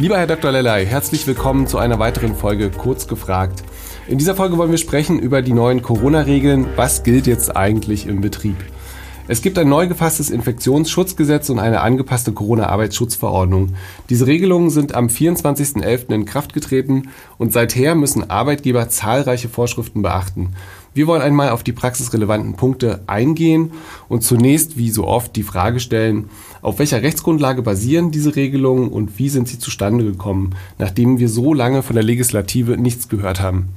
Lieber Herr Dr. Lellay, herzlich willkommen zu einer weiteren Folge Kurz gefragt. In dieser Folge wollen wir sprechen über die neuen Corona-Regeln. Was gilt jetzt eigentlich im Betrieb? Es gibt ein neu gefasstes Infektionsschutzgesetz und eine angepasste Corona-Arbeitsschutzverordnung. Diese Regelungen sind am 24.11. in Kraft getreten und seither müssen Arbeitgeber zahlreiche Vorschriften beachten. Wir wollen einmal auf die praxisrelevanten Punkte eingehen und zunächst, wie so oft, die Frage stellen, auf welcher Rechtsgrundlage basieren diese Regelungen und wie sind sie zustande gekommen, nachdem wir so lange von der Legislative nichts gehört haben?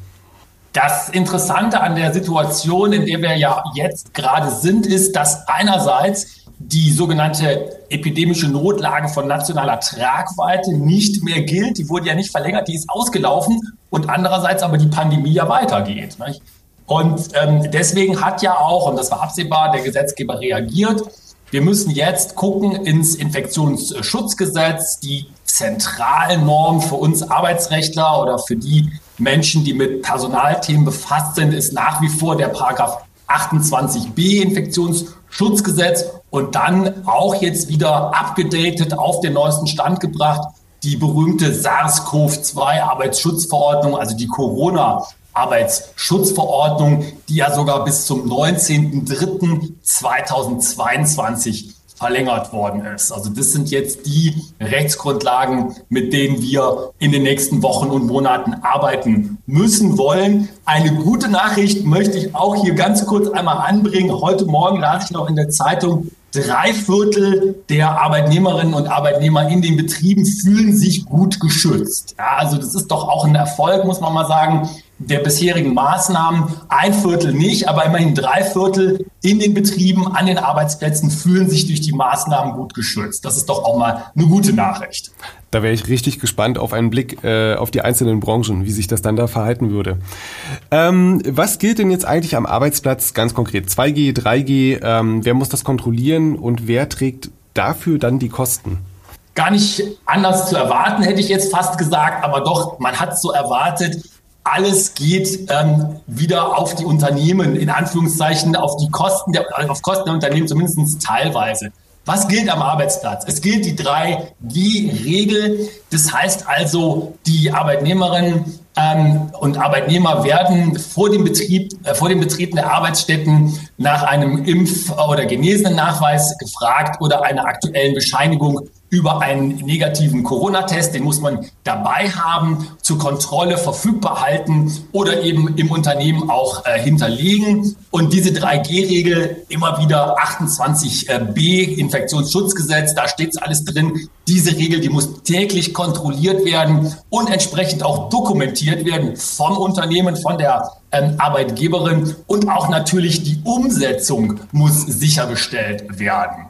Das Interessante an der Situation, in der wir ja jetzt gerade sind, ist, dass einerseits die sogenannte epidemische Notlage von nationaler Tragweite nicht mehr gilt. Die wurde ja nicht verlängert, die ist ausgelaufen und andererseits aber die Pandemie ja weitergeht. Nicht? Und ähm, deswegen hat ja auch, und das war absehbar, der Gesetzgeber reagiert. Wir müssen jetzt gucken ins Infektionsschutzgesetz, die zentralen Normen für uns Arbeitsrechtler oder für die Menschen, die mit Personalthemen befasst sind, ist nach wie vor der Paragraph 28b Infektionsschutzgesetz und dann auch jetzt wieder abgedatet auf den neuesten Stand gebracht die berühmte SARS-CoV-2 Arbeitsschutzverordnung, also die Corona Arbeitsschutzverordnung, die ja sogar bis zum 19.03.2022 verlängert worden ist. Also das sind jetzt die Rechtsgrundlagen, mit denen wir in den nächsten Wochen und Monaten arbeiten müssen wollen. Eine gute Nachricht möchte ich auch hier ganz kurz einmal anbringen. Heute Morgen las ich noch in der Zeitung, drei Viertel der Arbeitnehmerinnen und Arbeitnehmer in den Betrieben fühlen sich gut geschützt. Ja, also das ist doch auch ein Erfolg, muss man mal sagen der bisherigen Maßnahmen. Ein Viertel nicht, aber immerhin drei Viertel in den Betrieben, an den Arbeitsplätzen fühlen sich durch die Maßnahmen gut geschützt. Das ist doch auch mal eine gute Nachricht. Da wäre ich richtig gespannt auf einen Blick äh, auf die einzelnen Branchen, wie sich das dann da verhalten würde. Ähm, was gilt denn jetzt eigentlich am Arbeitsplatz ganz konkret? 2G, 3G, ähm, wer muss das kontrollieren und wer trägt dafür dann die Kosten? Gar nicht anders zu erwarten, hätte ich jetzt fast gesagt, aber doch, man hat so erwartet, alles geht ähm, wieder auf die Unternehmen, in Anführungszeichen auf die Kosten der, auf Kosten der Unternehmen, zumindest teilweise. Was gilt am Arbeitsplatz? Es gilt die 3G-Regel. Das heißt also, die Arbeitnehmerinnen ähm, und Arbeitnehmer werden vor dem Betrieb, äh, vor dem Betrieb der Arbeitsstätten nach einem Impf- oder Genesenen-Nachweis gefragt oder einer aktuellen Bescheinigung über einen negativen Corona-Test, den muss man dabei haben, zur Kontrolle verfügbar halten oder eben im Unternehmen auch äh, hinterlegen. Und diese 3G-Regel immer wieder 28b Infektionsschutzgesetz, da steht alles drin. Diese Regel, die muss täglich kontrolliert werden und entsprechend auch dokumentiert werden vom Unternehmen, von der ähm, Arbeitgeberin und auch natürlich die Umsetzung muss sichergestellt werden.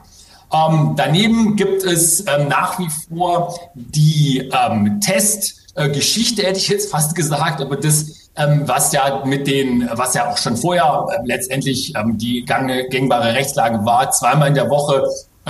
Ähm, daneben gibt es ähm, nach wie vor die ähm, Testgeschichte, äh, hätte ich jetzt fast gesagt, aber das, ähm, was ja mit den, was ja auch schon vorher äh, letztendlich ähm, die gängbare Rechtslage war, zweimal in der Woche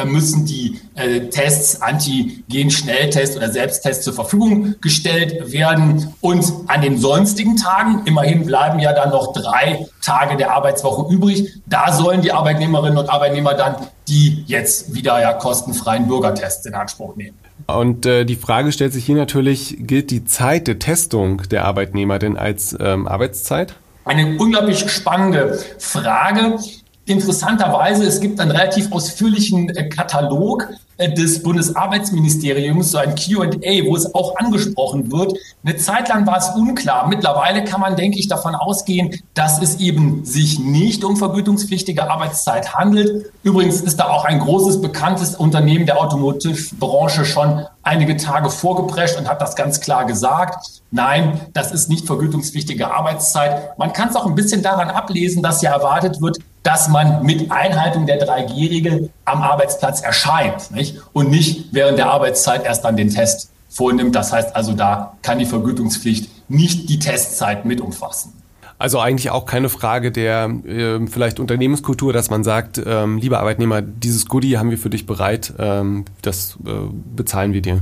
müssen die äh, Tests, Antigen-Schnelltest oder Selbsttest zur Verfügung gestellt werden. Und an den sonstigen Tagen, immerhin bleiben ja dann noch drei Tage der Arbeitswoche übrig, da sollen die Arbeitnehmerinnen und Arbeitnehmer dann die jetzt wieder ja kostenfreien Bürgertests in Anspruch nehmen. Und äh, die Frage stellt sich hier natürlich, gilt die Zeit der Testung der Arbeitnehmer denn als ähm, Arbeitszeit? Eine unglaublich spannende Frage. Interessanterweise, es gibt einen relativ ausführlichen äh, Katalog äh, des Bundesarbeitsministeriums, so ein QA, wo es auch angesprochen wird. Eine Zeit lang war es unklar. Mittlerweile kann man, denke ich, davon ausgehen, dass es eben sich nicht um vergütungspflichtige Arbeitszeit handelt. Übrigens ist da auch ein großes bekanntes Unternehmen der Automotive-Branche schon einige Tage vorgeprescht und hat das ganz klar gesagt. Nein, das ist nicht vergütungspflichtige Arbeitszeit. Man kann es auch ein bisschen daran ablesen, dass ja erwartet wird, dass man mit Einhaltung der 3G-Regel am Arbeitsplatz erscheint nicht? und nicht während der Arbeitszeit erst dann den Test vornimmt. Das heißt also, da kann die Vergütungspflicht nicht die Testzeit mit umfassen. Also eigentlich auch keine Frage der äh, vielleicht Unternehmenskultur, dass man sagt, ähm, lieber Arbeitnehmer, dieses Goodie haben wir für dich bereit, ähm, das äh, bezahlen wir dir.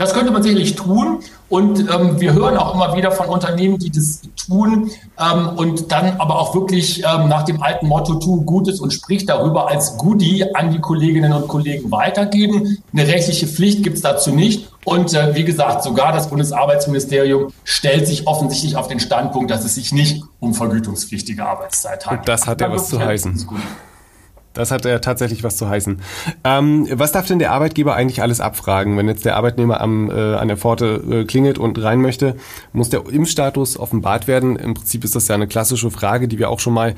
Das könnte man sicherlich tun. Und ähm, wir hören auch immer wieder von Unternehmen, die das tun ähm, und dann aber auch wirklich ähm, nach dem alten Motto, tu Gutes und sprich darüber als Goodie an die Kolleginnen und Kollegen weitergeben. Eine rechtliche Pflicht gibt es dazu nicht. Und äh, wie gesagt, sogar das Bundesarbeitsministerium stellt sich offensichtlich auf den Standpunkt, dass es sich nicht um vergütungspflichtige Arbeitszeit handelt. Und das hat ja was zu heißen. Das hat ja tatsächlich was zu heißen. Ähm, was darf denn der Arbeitgeber eigentlich alles abfragen? Wenn jetzt der Arbeitnehmer am, äh, an der Pforte äh, klingelt und rein möchte, muss der Impfstatus offenbart werden. Im Prinzip ist das ja eine klassische Frage, die wir auch schon mal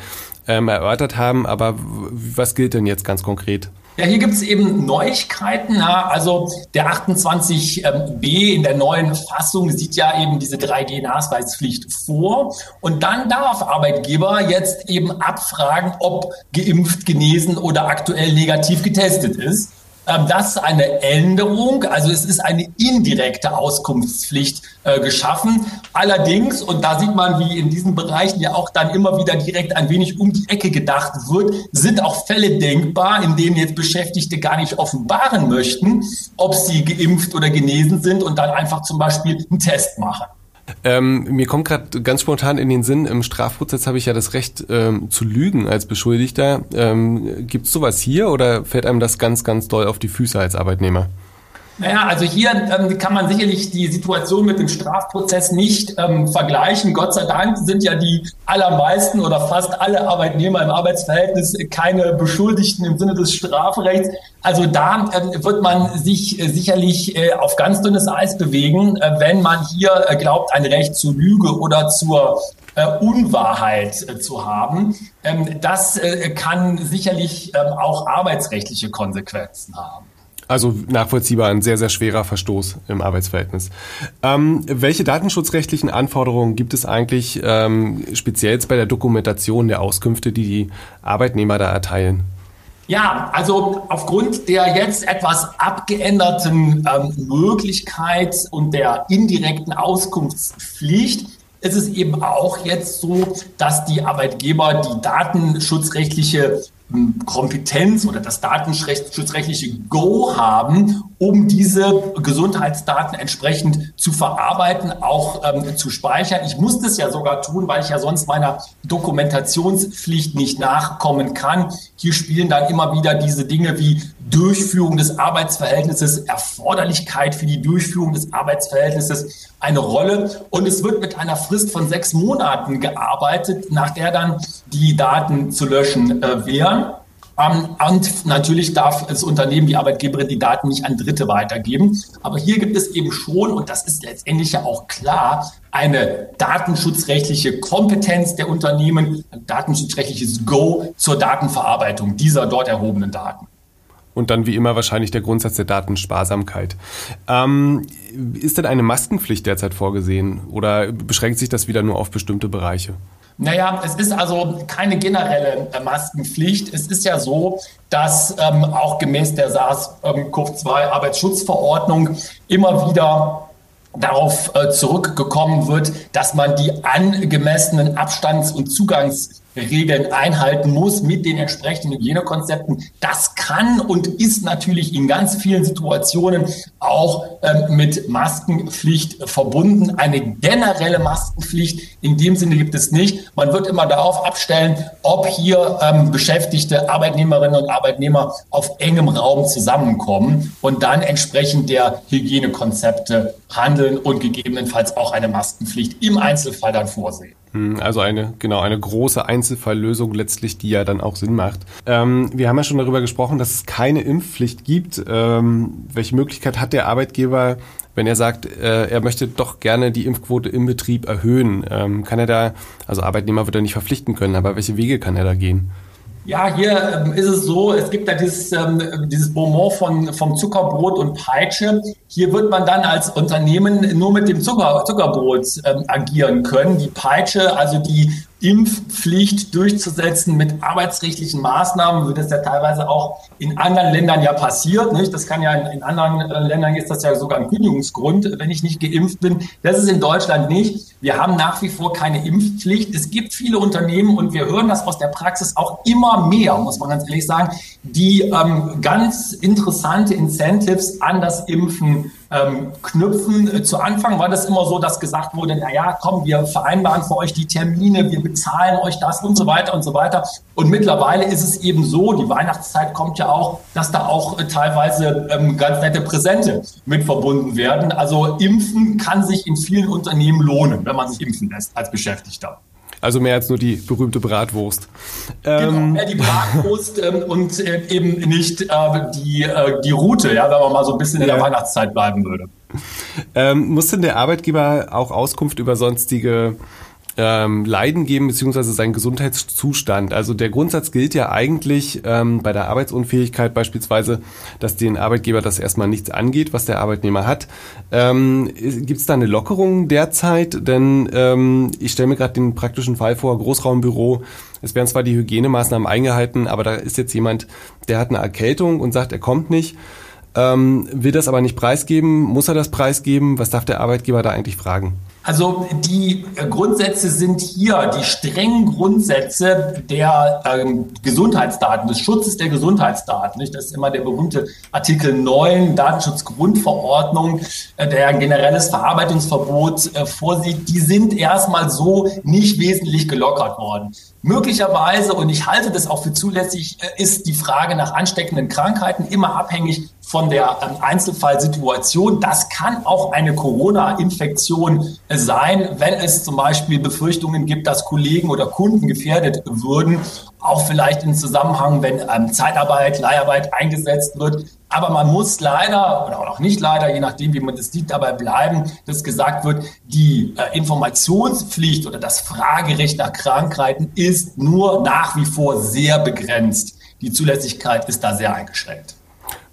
ähm, erörtert haben. Aber was gilt denn jetzt ganz konkret? Ja, hier gibt es eben Neuigkeiten. Ja. Also der 28b in der neuen Fassung sieht ja eben diese 3G-Nachweispflicht vor. Und dann darf Arbeitgeber jetzt eben abfragen, ob geimpft, genesen oder aktuell negativ getestet ist. Ähm, das ist eine Änderung, also es ist eine indirekte Auskunftspflicht äh, geschaffen. Allerdings, und da sieht man, wie in diesen Bereichen ja auch dann immer wieder direkt ein wenig um die Ecke gedacht wird, sind auch Fälle denkbar, in denen jetzt Beschäftigte gar nicht offenbaren möchten, ob sie geimpft oder genesen sind und dann einfach zum Beispiel einen Test machen. Ähm, mir kommt gerade ganz spontan in den Sinn, im Strafprozess habe ich ja das Recht ähm, zu lügen als Beschuldigter. Ähm, Gibt es sowas hier oder fällt einem das ganz, ganz doll auf die Füße als Arbeitnehmer? Naja, also hier ähm, kann man sicherlich die Situation mit dem Strafprozess nicht ähm, vergleichen. Gott sei Dank sind ja die allermeisten oder fast alle Arbeitnehmer im Arbeitsverhältnis keine Beschuldigten im Sinne des Strafrechts. Also da äh, wird man sich äh, sicherlich äh, auf ganz dünnes Eis bewegen, äh, wenn man hier äh, glaubt, ein Recht zur Lüge oder zur äh, Unwahrheit zu haben. Ähm, das kann sicherlich ähm, auch arbeitsrechtliche Konsequenzen haben. Also nachvollziehbar ein sehr, sehr schwerer Verstoß im Arbeitsverhältnis. Ähm, welche datenschutzrechtlichen Anforderungen gibt es eigentlich ähm, speziell bei der Dokumentation der Auskünfte, die die Arbeitnehmer da erteilen? Ja, also aufgrund der jetzt etwas abgeänderten ähm, Möglichkeit und der indirekten Auskunftspflicht ist es eben auch jetzt so, dass die Arbeitgeber die datenschutzrechtliche Kompetenz oder das datenschutzrechtliche Go haben, um diese Gesundheitsdaten entsprechend zu verarbeiten, auch ähm, zu speichern. Ich muss das ja sogar tun, weil ich ja sonst meiner Dokumentationspflicht nicht nachkommen kann. Hier spielen dann immer wieder diese Dinge wie Durchführung des Arbeitsverhältnisses, Erforderlichkeit für die Durchführung des Arbeitsverhältnisses eine Rolle. Und es wird mit einer Frist von sechs Monaten gearbeitet, nach der dann die Daten zu löschen äh, wären. Ähm, und natürlich darf das Unternehmen, die Arbeitgeberin, die Daten nicht an Dritte weitergeben. Aber hier gibt es eben schon, und das ist letztendlich ja auch klar, eine datenschutzrechtliche Kompetenz der Unternehmen, ein datenschutzrechtliches Go zur Datenverarbeitung dieser dort erhobenen Daten. Und dann wie immer wahrscheinlich der Grundsatz der Datensparsamkeit. Ähm, ist denn eine Maskenpflicht derzeit vorgesehen oder beschränkt sich das wieder nur auf bestimmte Bereiche? Naja, es ist also keine generelle äh, Maskenpflicht. Es ist ja so, dass ähm, auch gemäß der SARS-CoV-2-Arbeitsschutzverordnung immer wieder darauf äh, zurückgekommen wird, dass man die angemessenen Abstands- und Zugangs Regeln einhalten muss mit den entsprechenden Hygienekonzepten. Das kann und ist natürlich in ganz vielen Situationen auch ähm, mit Maskenpflicht verbunden. Eine generelle Maskenpflicht in dem Sinne gibt es nicht. Man wird immer darauf abstellen, ob hier ähm, beschäftigte Arbeitnehmerinnen und Arbeitnehmer auf engem Raum zusammenkommen und dann entsprechend der Hygienekonzepte handeln und gegebenenfalls auch eine Maskenpflicht im Einzelfall dann vorsehen. Hm, also eine, genau, eine große Einzelfalllösung letztlich, die ja dann auch Sinn macht. Ähm, wir haben ja schon darüber gesprochen, dass es keine Impfpflicht gibt. Ähm, welche Möglichkeit hat der Arbeitgeber, wenn er sagt, äh, er möchte doch gerne die Impfquote im Betrieb erhöhen? Ähm, kann er da, also Arbeitnehmer wird er nicht verpflichten können, aber welche Wege kann er da gehen? Ja, hier ähm, ist es so, es gibt da dieses, ähm, dieses Bonbon von, vom Zuckerbrot und Peitsche. Hier wird man dann als Unternehmen nur mit dem Zucker, Zuckerbrot ähm, agieren können. Die Peitsche, also die Impfpflicht durchzusetzen mit arbeitsrechtlichen Maßnahmen, wie das ja teilweise auch in anderen Ländern ja passiert. Nicht? Das kann ja in, in anderen äh, Ländern ist das ja sogar ein Kündigungsgrund, wenn ich nicht geimpft bin. Das ist in Deutschland nicht. Wir haben nach wie vor keine Impfpflicht. Es gibt viele Unternehmen und wir hören das aus der Praxis auch immer mehr, muss man ganz ehrlich sagen, die ähm, ganz interessante Incentives an das Impfen ähm, knüpfen. Zu Anfang war das immer so, dass gesagt wurde, na ja, komm, wir vereinbaren für euch die Termine, wir bezahlen euch das und so weiter und so weiter. Und mittlerweile ist es eben so, die Weihnachtszeit kommt ja auch, dass da auch äh, teilweise ähm, ganz nette Präsente mit verbunden werden. Also impfen kann sich in vielen Unternehmen lohnen, wenn man sich impfen lässt als Beschäftigter. Also mehr als nur die berühmte Bratwurst. Genau, ähm, mehr die Bratwurst ähm, und äh, eben nicht äh, die, äh, die Route, ja, wenn man mal so ein bisschen in der Weihnachtszeit bleiben würde. Ähm, muss denn der Arbeitgeber auch Auskunft über sonstige ähm, Leiden geben, beziehungsweise seinen Gesundheitszustand. Also der Grundsatz gilt ja eigentlich ähm, bei der Arbeitsunfähigkeit beispielsweise, dass den Arbeitgeber das erstmal nichts angeht, was der Arbeitnehmer hat. Ähm, Gibt es da eine Lockerung derzeit? Denn ähm, ich stelle mir gerade den praktischen Fall vor, Großraumbüro, es werden zwar die Hygienemaßnahmen eingehalten, aber da ist jetzt jemand, der hat eine Erkältung und sagt, er kommt nicht. Ähm, will das aber nicht preisgeben, muss er das preisgeben? Was darf der Arbeitgeber da eigentlich fragen? Also die Grundsätze sind hier die strengen Grundsätze der ähm, Gesundheitsdaten, des Schutzes der Gesundheitsdaten. Nicht? Das ist immer der berühmte Artikel 9 Datenschutzgrundverordnung, äh, der ein generelles Verarbeitungsverbot äh, vorsieht. Die sind erstmal so nicht wesentlich gelockert worden. Möglicherweise, und ich halte das auch für zulässig, äh, ist die Frage nach ansteckenden Krankheiten immer abhängig von der ähm, Einzelfallsituation. Das kann auch eine Corona-Infektion sein, wenn es zum Beispiel Befürchtungen gibt, dass Kollegen oder Kunden gefährdet würden. Auch vielleicht im Zusammenhang, wenn ähm, Zeitarbeit, Leiharbeit eingesetzt wird. Aber man muss leider oder auch nicht leider, je nachdem, wie man das sieht, dabei bleiben, dass gesagt wird, die äh, Informationspflicht oder das Fragerecht nach Krankheiten ist nur nach wie vor sehr begrenzt. Die Zulässigkeit ist da sehr eingeschränkt.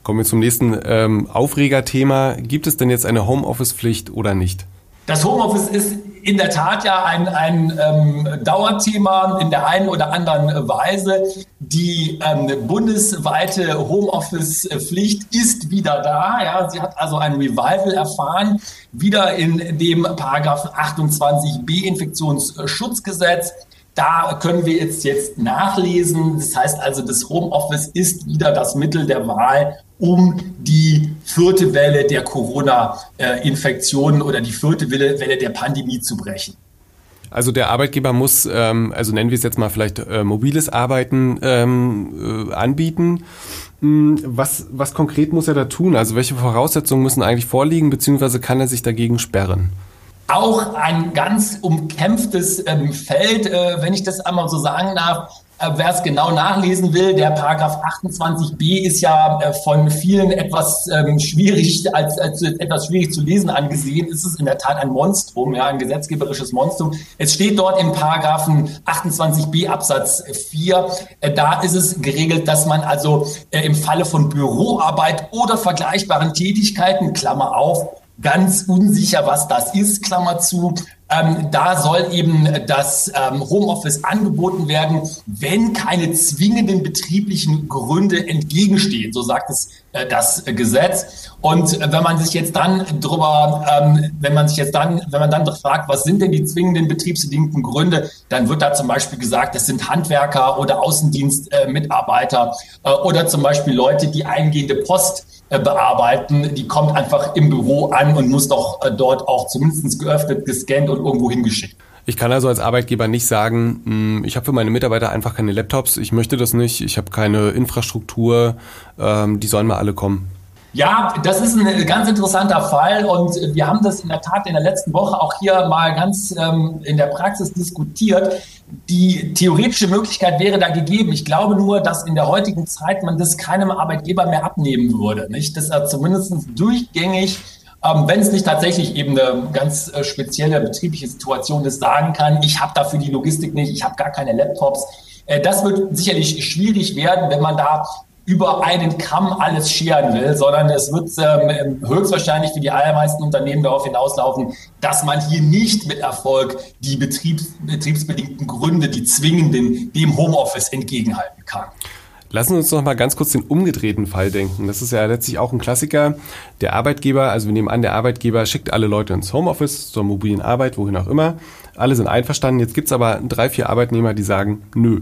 Kommen wir zum nächsten ähm, Aufregerthema. Gibt es denn jetzt eine Homeoffice-Pflicht oder nicht? Das Homeoffice ist in der Tat ja ein, ein ähm, Dauerthema in der einen oder anderen Weise. Die ähm, bundesweite Homeoffice-Pflicht ist wieder da. Ja, sie hat also ein Revival erfahren, wieder in dem Paragraph 28b Infektionsschutzgesetz. Da können wir jetzt, jetzt nachlesen. Das heißt also, das Homeoffice ist wieder das Mittel der Wahl, um die vierte Welle der Corona-Infektionen oder die vierte Welle, der Pandemie zu brechen. Also der Arbeitgeber muss, ähm, also nennen wir es jetzt mal vielleicht äh, mobiles Arbeiten ähm, äh, anbieten. Hm, was, was konkret muss er da tun? Also welche Voraussetzungen müssen eigentlich vorliegen, beziehungsweise kann er sich dagegen sperren? Auch ein ganz umkämpftes ähm, Feld, äh, wenn ich das einmal so sagen darf. Äh, wer es genau nachlesen will, der Paragraph 28b ist ja äh, von vielen etwas ähm, schwierig, als, als etwas schwierig zu lesen angesehen. Ist es in der Tat ein Monstrum, ja, ein gesetzgeberisches Monstrum. Es steht dort im Paragraphen 28b Absatz 4, äh, da ist es geregelt, dass man also äh, im Falle von Büroarbeit oder vergleichbaren Tätigkeiten, Klammer auf, ganz unsicher, was das ist, Klammer zu, ähm, da soll eben das ähm, Homeoffice angeboten werden, wenn keine zwingenden betrieblichen Gründe entgegenstehen. So sagt es das Gesetz. Und wenn man sich jetzt dann drüber, ähm, wenn man sich jetzt dann, wenn man dann fragt, was sind denn die zwingenden betriebsbedingten Gründe, dann wird da zum Beispiel gesagt, das sind Handwerker oder Außendienstmitarbeiter äh, oder zum Beispiel Leute, die eingehende Post äh, bearbeiten, die kommt einfach im Büro an und muss doch äh, dort auch zumindest geöffnet, gescannt und irgendwo hingeschickt. Ich kann also als Arbeitgeber nicht sagen, hm, ich habe für meine Mitarbeiter einfach keine Laptops, ich möchte das nicht, ich habe keine Infrastruktur, ähm, die sollen mal alle kommen. Ja, das ist ein ganz interessanter Fall und wir haben das in der Tat in der letzten Woche auch hier mal ganz ähm, in der Praxis diskutiert. Die theoretische Möglichkeit wäre da gegeben. Ich glaube nur, dass in der heutigen Zeit man das keinem Arbeitgeber mehr abnehmen würde. Nicht? Dass er zumindest durchgängig ähm, wenn es nicht tatsächlich eben eine ganz äh, spezielle betriebliche Situation ist, sagen kann, ich habe dafür die Logistik nicht, ich habe gar keine Laptops. Äh, das wird sicherlich schwierig werden, wenn man da über einen Kamm alles scheren will, sondern es wird ähm, höchstwahrscheinlich für die allermeisten Unternehmen darauf hinauslaufen, dass man hier nicht mit Erfolg die Betriebs betriebsbedingten Gründe, die zwingenden, dem Homeoffice entgegenhalten kann. Lassen wir uns noch mal ganz kurz den umgedrehten Fall denken. Das ist ja letztlich auch ein Klassiker. Der Arbeitgeber, also wir nehmen an, der Arbeitgeber schickt alle Leute ins Homeoffice, zur mobilen Arbeit, wohin auch immer. Alle sind einverstanden. Jetzt gibt's aber drei, vier Arbeitnehmer, die sagen, nö,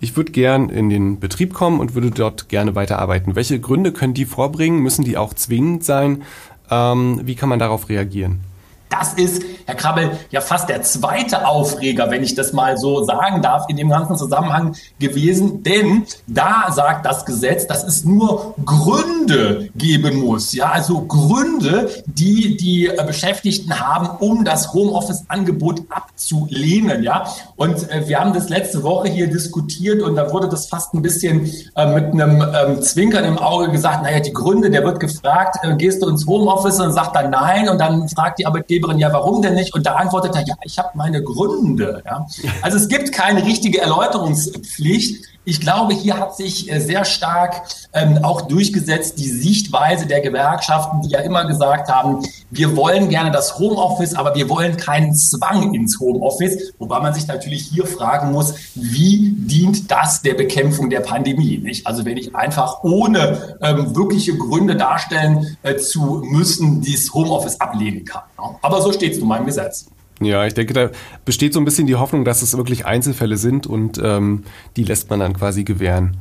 ich würde gern in den Betrieb kommen und würde dort gerne weiterarbeiten. Welche Gründe können die vorbringen? Müssen die auch zwingend sein? Ähm, wie kann man darauf reagieren? Das ist, Herr Krabbel, ja fast der zweite Aufreger, wenn ich das mal so sagen darf, in dem ganzen Zusammenhang gewesen. Denn da sagt das Gesetz, dass es nur Gründe geben muss. Ja, also Gründe, die die äh, Beschäftigten haben, um das Homeoffice-Angebot abzulehnen. Ja, und äh, wir haben das letzte Woche hier diskutiert und da wurde das fast ein bisschen äh, mit einem ähm, Zwinkern im Auge gesagt. Naja, die Gründe, der wird gefragt, äh, gehst du ins Homeoffice und sagt dann nein und dann fragt die Arbeitgeber Arbeitgeberin, ja, warum denn nicht? Und da antwortet er, ja, ich habe meine Gründe. Ja? Also es gibt keine richtige Erläuterungspflicht. Ich glaube, hier hat sich äh, sehr stark ähm, auch durchgesetzt die Sichtweise der Gewerkschaften, die ja immer gesagt haben, wir wollen gerne das Homeoffice, aber wir wollen keinen Zwang ins Homeoffice. Wobei man sich natürlich hier fragen muss, wie dient das der Bekämpfung der Pandemie? Nicht? Also wenn ich einfach ohne ähm, wirkliche Gründe darstellen äh, zu müssen, dieses Homeoffice ablehnen kann. Ja? Aber so steht es nun mal im Gesetz. Ja, ich denke, da besteht so ein bisschen die Hoffnung, dass es wirklich Einzelfälle sind und ähm, die lässt man dann quasi gewähren.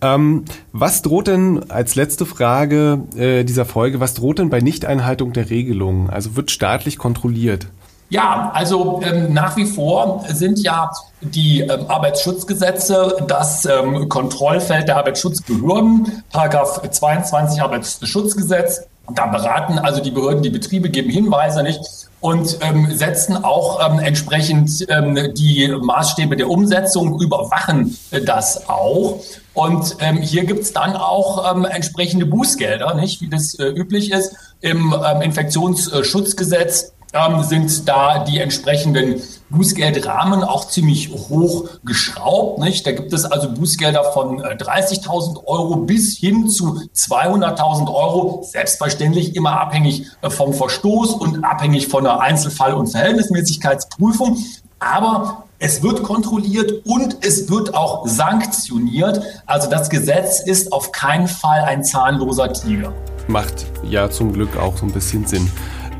Ähm, was droht denn als letzte Frage äh, dieser Folge, was droht denn bei Nichteinhaltung der Regelungen? Also wird staatlich kontrolliert? Ja, also ähm, nach wie vor sind ja die ähm, Arbeitsschutzgesetze das ähm, Kontrollfeld der Arbeitsschutzbehörden, Paragraph 22 Arbeitsschutzgesetz. Da beraten also die Behörden die Betriebe, geben Hinweise nicht und ähm, setzen auch ähm, entsprechend ähm, die Maßstäbe der Umsetzung, überwachen äh, das auch. Und ähm, hier gibt's dann auch ähm, entsprechende Bußgelder, nicht wie das äh, üblich ist. Im ähm, Infektionsschutzgesetz ähm, sind da die entsprechenden Bußgeldrahmen auch ziemlich hoch geschraubt. Nicht? Da gibt es also Bußgelder von 30.000 äh, Euro bis hin zu 200.000 Euro, selbstverständlich immer abhängig äh, vom Verstoß und abhängig von der Einzelfall- und Verhältnismäßigkeitsprüfung. Aber es wird kontrolliert und es wird auch sanktioniert. Also das Gesetz ist auf keinen Fall ein zahnloser Tiger. Macht ja zum Glück auch so ein bisschen Sinn.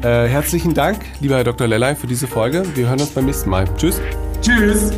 Äh, herzlichen Dank, lieber Herr Dr. Lellay, für diese Folge. Wir hören uns beim nächsten Mal. Tschüss. Tschüss.